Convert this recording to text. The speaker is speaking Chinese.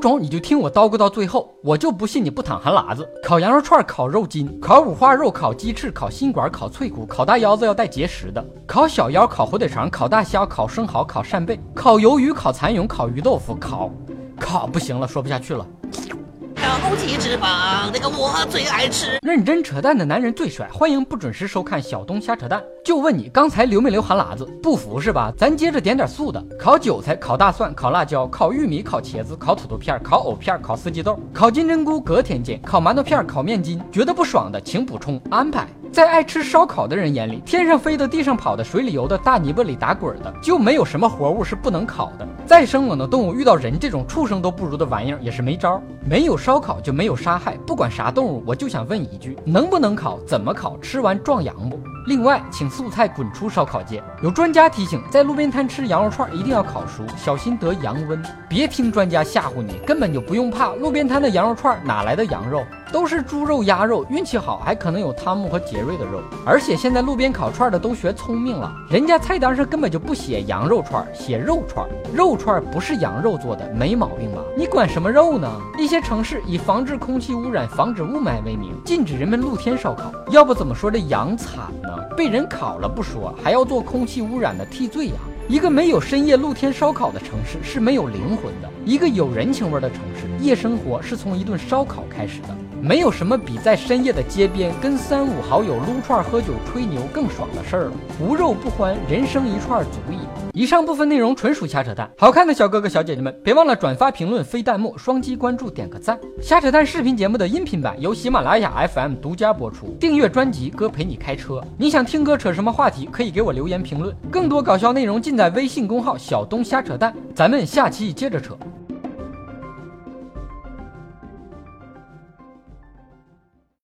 种你就听我叨咕到最后，我就不信你不淌汗喇子。烤羊肉串、烤肉筋、烤五花肉、烤鸡翅、烤心管、烤脆骨、烤大腰子要带结石的，烤小腰、烤火腿肠、烤大虾、烤生蚝、烤扇贝、烤鱿鱼、烤蚕蛹、烤鱼豆腐、烤烤不行了，说不下去了。高级脂肪，那个我最爱吃。认真扯淡的男人最帅，欢迎不准时收看小东瞎扯淡。就问你刚才流没流汗喇子？不服是吧？咱接着点点素的：烤韭菜、烤大蒜、烤辣椒、烤玉米、烤茄子、烤土豆片、烤藕片、烤四季豆、烤金针菇，隔天见。烤馒头片、烤面筋，觉得不爽的请补充安排。在爱吃烧烤的人眼里，天上飞的、地上跑的、水里游的、大泥巴里打滚的，就没有什么活物是不能烤的。再生猛的动物遇到人这种畜生都不如的玩意儿，也是没招。没有烧烤就没有杀害，不管啥动物，我就想问一句：能不能烤？怎么烤？吃完壮阳不？另外，请素菜滚出烧烤界。有专家提醒，在路边摊吃羊肉串一定要烤熟，小心得羊瘟。别听专家吓唬你，根本就不用怕。路边摊的羊肉串哪来的羊肉？都是猪肉、鸭肉，运气好还可能有汤姆和杰瑞的肉。而且现在路边烤串的都学聪明了，人家菜单上根本就不写羊肉串，写肉串。肉串不是羊肉做的，没毛病吧？你管什么肉呢？一些城市以防治空气污染、防止雾霾为名，禁止人们露天烧烤。要不怎么说这羊惨呢？被人烤了不说，还要做空气污染的替罪羊。一个没有深夜露天烧烤的城市是没有灵魂的。一个有人情味的城市，夜生活是从一顿烧烤开始的。没有什么比在深夜的街边跟三五好友撸串、喝酒、吹牛更爽的事儿了。无肉不欢，人生一串足矣。以上部分内容纯属瞎扯淡。好看的小哥哥小姐姐们，别忘了转发、评论、飞弹幕、双击关注、点个赞。瞎扯淡视频节目的音频版由喜马拉雅 FM 独家播出。订阅专辑，哥陪你开车。你想听哥扯什么话题，可以给我留言评论。更多搞笑内容尽在在微信公号小东瞎扯淡。咱们下期接着扯。